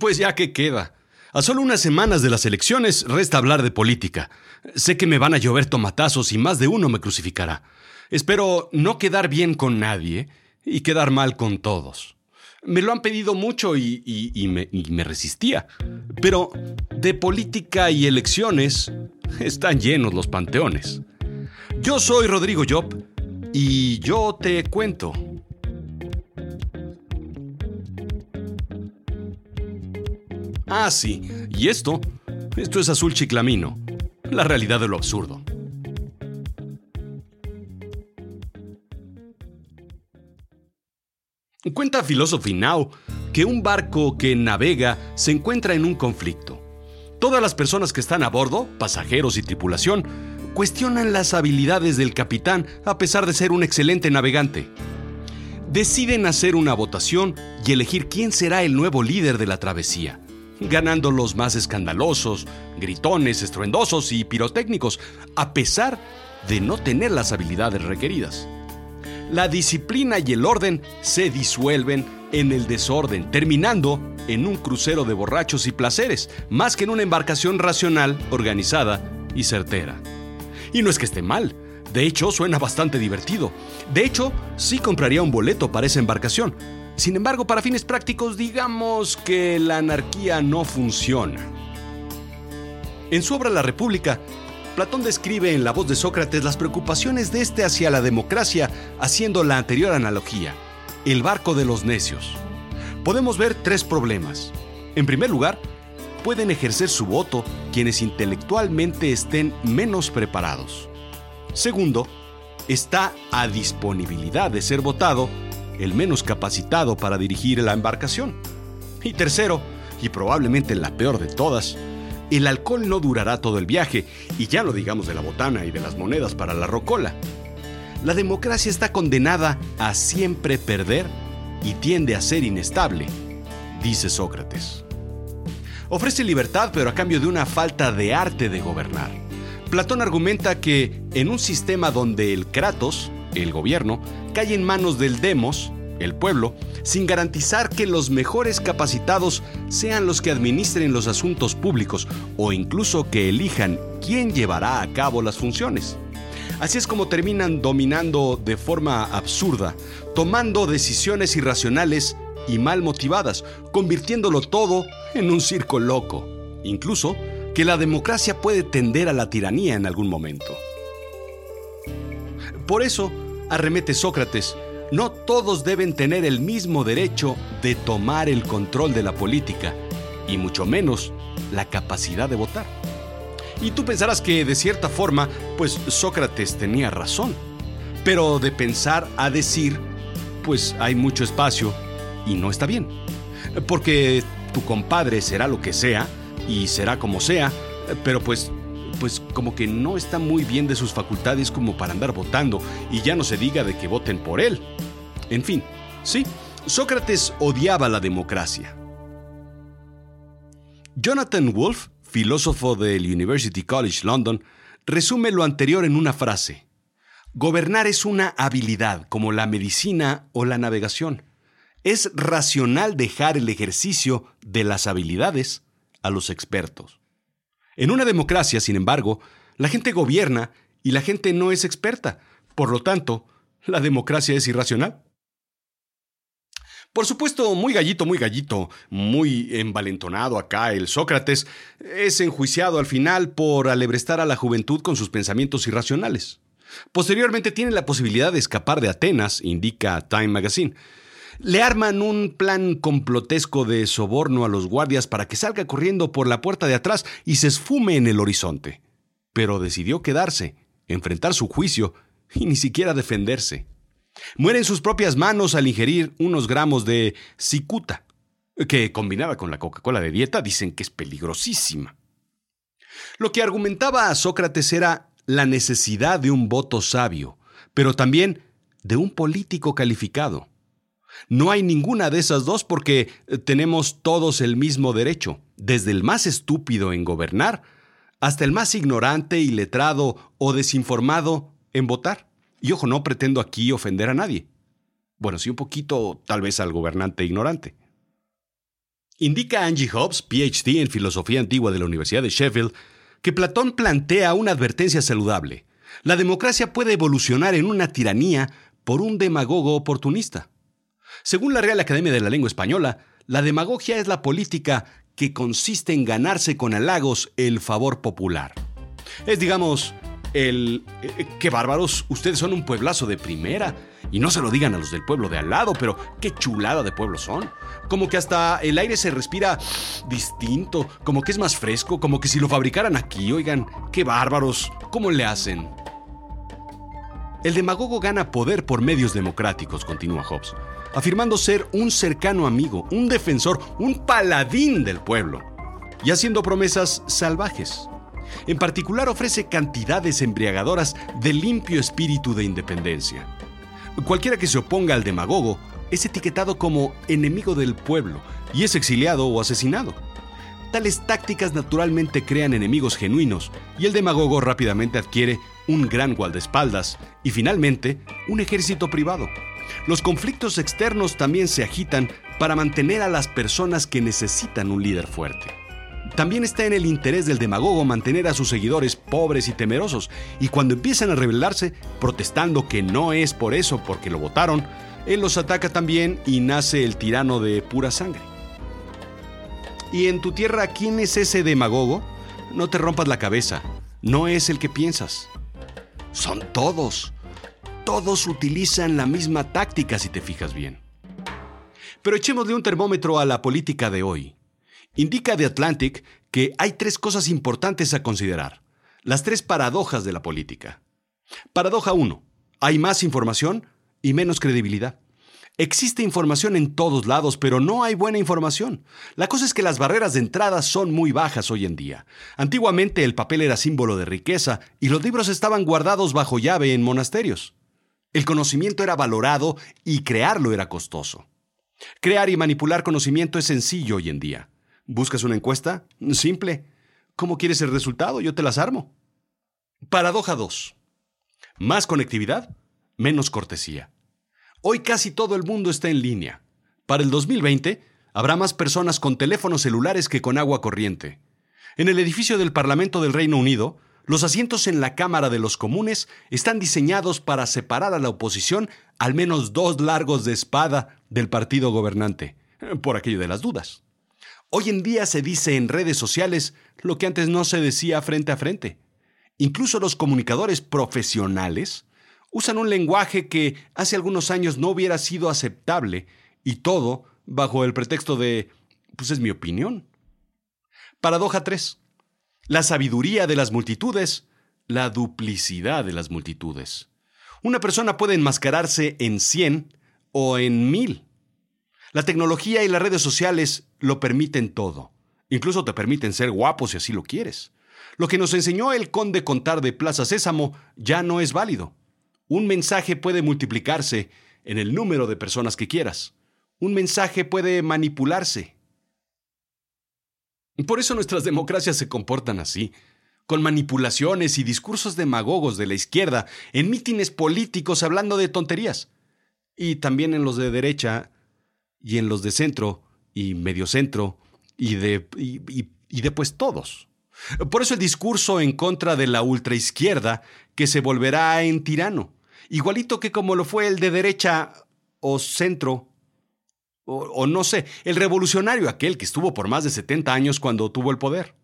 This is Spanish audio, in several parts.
Pues ya que queda. A solo unas semanas de las elecciones resta hablar de política. Sé que me van a llover tomatazos y más de uno me crucificará. Espero no quedar bien con nadie y quedar mal con todos. Me lo han pedido mucho y, me, me resistía. Pero de política y elecciones están llenos los panteones. Yo soy Rodrigo Job y yo te cuento. Ah, sí. ¿Y esto? Esto es azul chiclamino. La realidad de lo absurdo. Cuenta Philosophy Now que un barco que navega se encuentra en un conflicto. Todas las personas que están a bordo, pasajeros y tripulación, cuestionan las habilidades del capitán a pesar de ser un excelente navegante. Deciden hacer una votación y elegir quién será el nuevo líder de la travesía ganando los más escandalosos, gritones, estruendosos y pirotécnicos, a pesar de no tener las habilidades requeridas. La disciplina y el orden se disuelven en el desorden, terminando en un crucero de borrachos y placeres, más que en una embarcación racional, organizada y certera. Y no es que esté mal, de hecho suena bastante divertido. De hecho, sí compraría un boleto para esa embarcación, sin embargo, para fines prácticos, digamos que la anarquía no funciona. En su obra La República, Platón describe en la voz de Sócrates las preocupaciones de este hacia la democracia, haciendo la anterior analogía, el barco de los necios. Podemos ver tres problemas. En primer lugar, pueden ejercer su voto quienes intelectualmente estén menos preparados. Segundo, está a disponibilidad de ser votado el menos capacitado para dirigir la embarcación. Y tercero, y probablemente la peor de todas, el alcohol no durará todo el viaje, y ya no digamos de la botana y de las monedas para la rocola. La democracia está condenada a siempre perder y tiende a ser inestable, dice Sócrates. Ofrece libertad pero a cambio de una falta de arte de gobernar. Platón argumenta que en un sistema donde el Kratos, el gobierno, cae en manos del demos, el pueblo, sin garantizar que los mejores capacitados sean los que administren los asuntos públicos o incluso que elijan quién llevará a cabo las funciones. Así es como terminan dominando de forma absurda, tomando decisiones irracionales y mal motivadas, convirtiéndolo todo en un circo loco. Incluso que la democracia puede tender a la tiranía en algún momento. Por eso, arremete Sócrates, no todos deben tener el mismo derecho de tomar el control de la política, y mucho menos la capacidad de votar. Y tú pensarás que de cierta forma, pues Sócrates tenía razón. Pero de pensar a decir, pues hay mucho espacio y no está bien. Porque tu compadre será lo que sea y será como sea, pero pues pues como que no está muy bien de sus facultades como para andar votando, y ya no se diga de que voten por él. En fin, sí, Sócrates odiaba la democracia. Jonathan Wolfe, filósofo del University College London, resume lo anterior en una frase. Gobernar es una habilidad como la medicina o la navegación. Es racional dejar el ejercicio de las habilidades a los expertos. En una democracia, sin embargo, la gente gobierna y la gente no es experta. Por lo tanto, la democracia es irracional. Por supuesto, muy gallito, muy gallito, muy envalentonado acá el Sócrates, es enjuiciado al final por alebrestar a la juventud con sus pensamientos irracionales. Posteriormente tiene la posibilidad de escapar de Atenas, indica Time Magazine, le arman un plan complotesco de soborno a los guardias para que salga corriendo por la puerta de atrás y se esfume en el horizonte. Pero decidió quedarse, enfrentar su juicio y ni siquiera defenderse. Muere en sus propias manos al ingerir unos gramos de cicuta, que combinada con la Coca-Cola de dieta dicen que es peligrosísima. Lo que argumentaba a Sócrates era la necesidad de un voto sabio, pero también de un político calificado. No hay ninguna de esas dos porque eh, tenemos todos el mismo derecho, desde el más estúpido en gobernar hasta el más ignorante, iletrado o desinformado en votar. Y ojo, no pretendo aquí ofender a nadie. Bueno, sí un poquito tal vez al gobernante ignorante. Indica Angie Hobbs, PhD en Filosofía Antigua de la Universidad de Sheffield, que Platón plantea una advertencia saludable. La democracia puede evolucionar en una tiranía por un demagogo oportunista. Según la Real Academia de la Lengua Española, la demagogia es la política que consiste en ganarse con halagos el favor popular. Es, digamos, el... Eh, ¡Qué bárbaros! Ustedes son un pueblazo de primera. Y no se lo digan a los del pueblo de al lado, pero qué chulada de pueblo son. Como que hasta el aire se respira distinto, como que es más fresco, como que si lo fabricaran aquí, oigan, qué bárbaros, ¿cómo le hacen? El demagogo gana poder por medios democráticos, continúa Hobbes, afirmando ser un cercano amigo, un defensor, un paladín del pueblo, y haciendo promesas salvajes. En particular ofrece cantidades embriagadoras de limpio espíritu de independencia. Cualquiera que se oponga al demagogo es etiquetado como enemigo del pueblo y es exiliado o asesinado. Tales tácticas naturalmente crean enemigos genuinos y el demagogo rápidamente adquiere un gran guardaespaldas y finalmente un ejército privado. Los conflictos externos también se agitan para mantener a las personas que necesitan un líder fuerte. También está en el interés del demagogo mantener a sus seguidores pobres y temerosos, y cuando empiezan a rebelarse, protestando que no es por eso porque lo votaron, él los ataca también y nace el tirano de pura sangre. ¿Y en tu tierra quién es ese demagogo? No te rompas la cabeza, no es el que piensas. Son todos. Todos utilizan la misma táctica si te fijas bien. Pero echémosle un termómetro a la política de hoy. Indica The Atlantic que hay tres cosas importantes a considerar. Las tres paradojas de la política. Paradoja 1. Hay más información y menos credibilidad. Existe información en todos lados, pero no hay buena información. La cosa es que las barreras de entrada son muy bajas hoy en día. Antiguamente el papel era símbolo de riqueza y los libros estaban guardados bajo llave en monasterios. El conocimiento era valorado y crearlo era costoso. Crear y manipular conocimiento es sencillo hoy en día. ¿Buscas una encuesta? Simple. ¿Cómo quieres el resultado? Yo te las armo. Paradoja 2. Más conectividad, menos cortesía. Hoy casi todo el mundo está en línea. Para el 2020, habrá más personas con teléfonos celulares que con agua corriente. En el edificio del Parlamento del Reino Unido, los asientos en la Cámara de los Comunes están diseñados para separar a la oposición al menos dos largos de espada del partido gobernante, por aquello de las dudas. Hoy en día se dice en redes sociales lo que antes no se decía frente a frente. Incluso los comunicadores profesionales usan un lenguaje que hace algunos años no hubiera sido aceptable y todo bajo el pretexto de, pues es mi opinión. Paradoja 3. La sabiduría de las multitudes, la duplicidad de las multitudes. Una persona puede enmascararse en 100 o en 1000. La tecnología y las redes sociales lo permiten todo. Incluso te permiten ser guapo si así lo quieres. Lo que nos enseñó el conde contar de Plaza Sésamo ya no es válido. Un mensaje puede multiplicarse en el número de personas que quieras. Un mensaje puede manipularse. Por eso nuestras democracias se comportan así, con manipulaciones y discursos demagogos de la izquierda, en mítines políticos hablando de tonterías. Y también en los de derecha y en los de centro y mediocentro y de, y, y, de pues todos. Por eso el discurso en contra de la ultraizquierda que se volverá en tirano, igualito que como lo fue el de derecha o centro, o, no sé, el revolucionario aquel que estuvo por más de 70 años cuando tuvo el poder.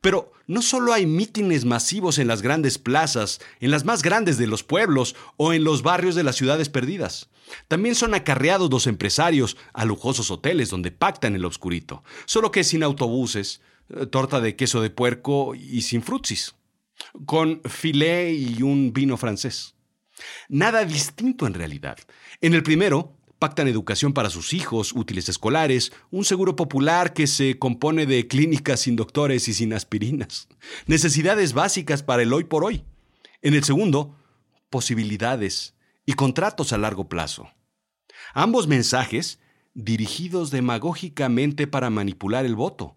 Pero no solo hay mítines masivos en las grandes plazas, en las más grandes de los pueblos o en los barrios de las ciudades perdidas. También son acarreados los empresarios a lujosos hoteles donde pactan el obscurito, solo que sin autobuses, eh, torta de queso de puerco y sin frutsis, con filé y un vino francés. Nada distinto en realidad. En el primero, pactan educación para sus hijos, útiles escolares, un seguro popular que se compone de clínicas sin doctores y sin aspirinas, necesidades básicas para el hoy por hoy. En el segundo, posibilidades y contratos a largo plazo. Ambos mensajes dirigidos demagógicamente para manipular el voto.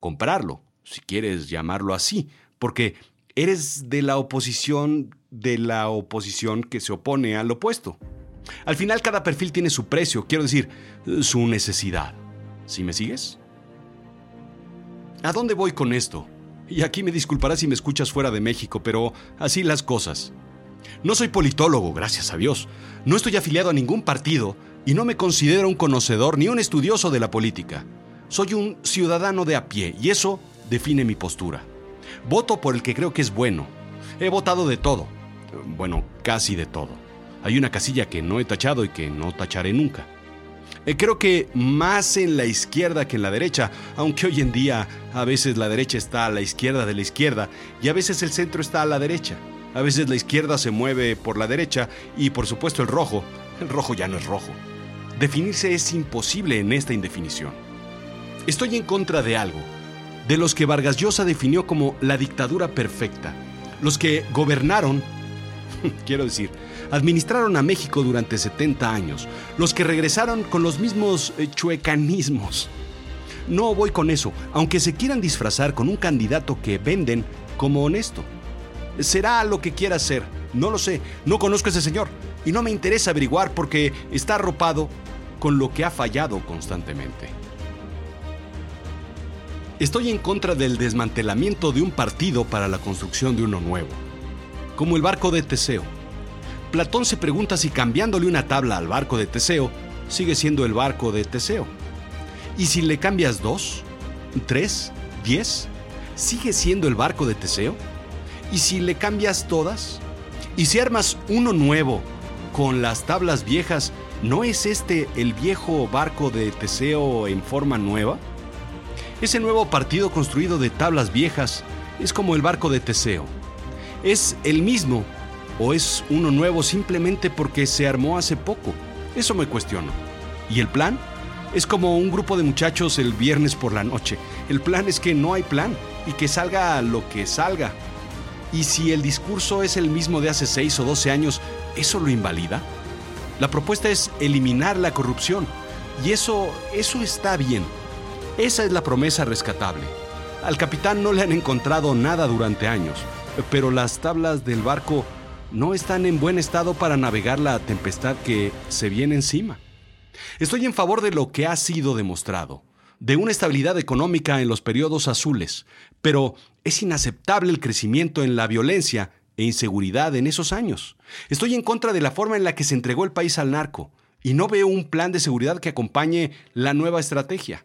Comprarlo, si quieres llamarlo así, porque eres de la oposición de la oposición que se opone al opuesto. Al final cada perfil tiene su precio, quiero decir, su necesidad. ¿Sí me sigues? ¿A dónde voy con esto? Y aquí me disculparás si me escuchas fuera de México, pero así las cosas. No soy politólogo, gracias a Dios. No estoy afiliado a ningún partido y no me considero un conocedor ni un estudioso de la política. Soy un ciudadano de a pie y eso define mi postura. Voto por el que creo que es bueno. He votado de todo. Bueno, casi de todo. Hay una casilla que no he tachado y que no tacharé nunca. Eh, creo que más en la izquierda que en la derecha, aunque hoy en día a veces la derecha está a la izquierda de la izquierda y a veces el centro está a la derecha. A veces la izquierda se mueve por la derecha y por supuesto el rojo. El rojo ya no es rojo. Definirse es imposible en esta indefinición. Estoy en contra de algo, de los que Vargas Llosa definió como la dictadura perfecta, los que gobernaron, quiero decir, administraron a México durante 70 años, los que regresaron con los mismos eh, chuecanismos. No voy con eso, aunque se quieran disfrazar con un candidato que venden como honesto. Será lo que quiera ser, no lo sé, no conozco a ese señor y no me interesa averiguar porque está arropado con lo que ha fallado constantemente. Estoy en contra del desmantelamiento de un partido para la construcción de uno nuevo, como el barco de Teseo. Platón se pregunta si cambiándole una tabla al barco de Teseo, sigue siendo el barco de Teseo. ¿Y si le cambias dos, tres, diez, sigue siendo el barco de Teseo? ¿Y si le cambias todas? ¿Y si armas uno nuevo con las tablas viejas, no es este el viejo barco de Teseo en forma nueva? Ese nuevo partido construido de tablas viejas es como el barco de Teseo. Es el mismo o es uno nuevo simplemente porque se armó hace poco. Eso me cuestiono. ¿Y el plan? Es como un grupo de muchachos el viernes por la noche. El plan es que no hay plan y que salga lo que salga. Y si el discurso es el mismo de hace 6 o 12 años, ¿eso lo invalida? La propuesta es eliminar la corrupción. Y eso, eso está bien. Esa es la promesa rescatable. Al capitán no le han encontrado nada durante años, pero las tablas del barco no están en buen estado para navegar la tempestad que se viene encima. Estoy en favor de lo que ha sido demostrado de una estabilidad económica en los periodos azules, pero es inaceptable el crecimiento en la violencia e inseguridad en esos años. Estoy en contra de la forma en la que se entregó el país al narco y no veo un plan de seguridad que acompañe la nueva estrategia.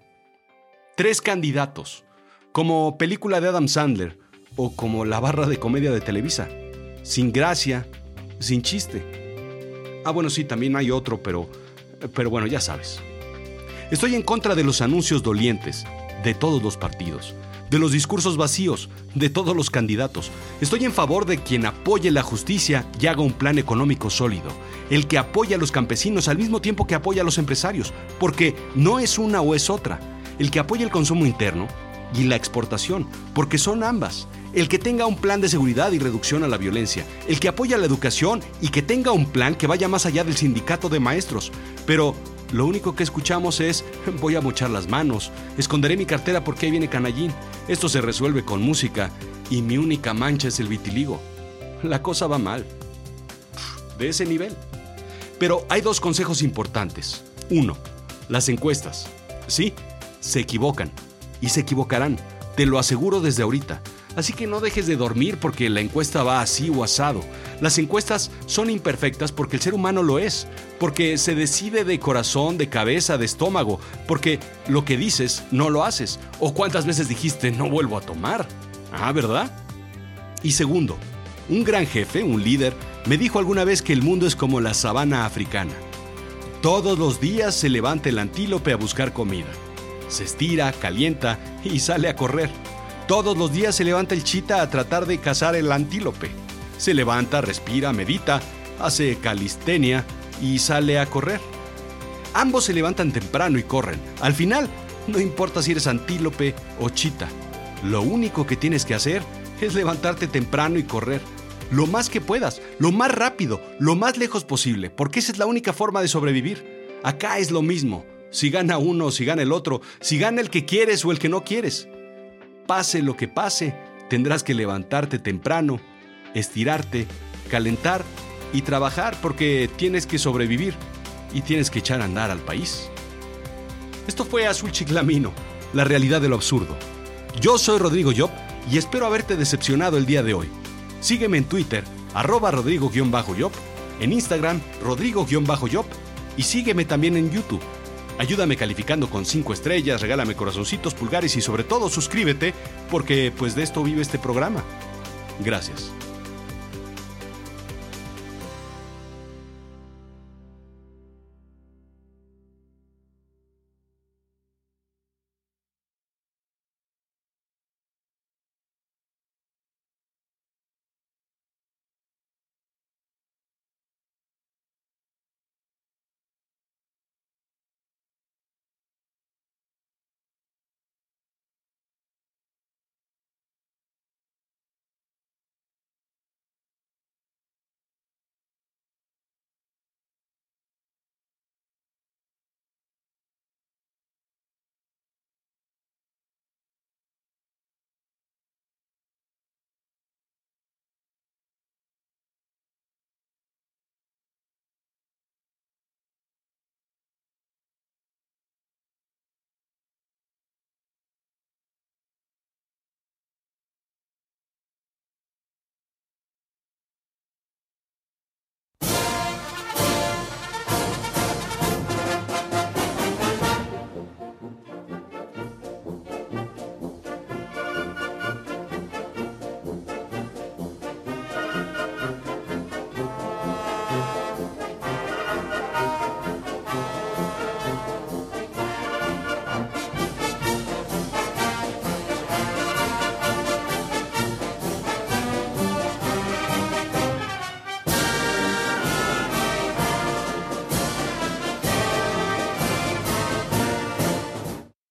Tres candidatos, como película de Adam Sandler o como la barra de comedia de Televisa, sin gracia, sin chiste. Ah, bueno, sí, también hay otro, pero, pero bueno, ya sabes. Estoy en contra de los anuncios dolientes, de todos los partidos, de los discursos vacíos, de todos los candidatos. Estoy en favor de quien apoye la justicia y haga un plan económico sólido, el que apoya a los campesinos al mismo tiempo que apoya a los empresarios, porque no es una o es otra, el que apoya el consumo interno y la exportación, porque son ambas. El que tenga un plan de seguridad y reducción a la violencia, el que apoya la educación y que tenga un plan que vaya más allá del sindicato de maestros, pero lo único que escuchamos es, voy a mochar las manos, esconderé mi cartera porque ahí viene Canallín. Esto se resuelve con música y mi única mancha es el vitiligo. La cosa va mal. De ese nivel. Pero hay dos consejos importantes. Uno, las encuestas. Sí, se equivocan. Y se equivocarán. Te lo aseguro desde ahorita. Así que no dejes de dormir porque la encuesta va así o asado. Las encuestas son imperfectas porque el ser humano lo es, porque se decide de corazón, de cabeza, de estómago, porque lo que dices no lo haces. O cuántas veces dijiste no vuelvo a tomar. Ah, ¿verdad? Y segundo, un gran jefe, un líder, me dijo alguna vez que el mundo es como la sabana africana. Todos los días se levanta el antílope a buscar comida. Se estira, calienta y sale a correr. Todos los días se levanta el chita a tratar de cazar el antílope. Se levanta, respira, medita, hace calistenia y sale a correr. Ambos se levantan temprano y corren. Al final, no importa si eres antílope o chita. Lo único que tienes que hacer es levantarte temprano y correr. Lo más que puedas, lo más rápido, lo más lejos posible, porque esa es la única forma de sobrevivir. Acá es lo mismo. Si gana uno si gana el otro, si gana el que quieres o el que no quieres. Pase lo que pase, tendrás que levantarte temprano, estirarte, calentar y trabajar porque tienes que sobrevivir y tienes que echar a andar al país. Esto fue Azul Chiclamino, la realidad de lo absurdo. Yo soy Rodrigo Job y espero haberte decepcionado el día de hoy. Sígueme en Twitter, arroba rodrigo-job, en Instagram, rodrigo-job y sígueme también en YouTube. Ayúdame calificando con 5 estrellas, regálame corazoncitos, pulgares y sobre todo suscríbete porque pues de esto vive este programa. Gracias.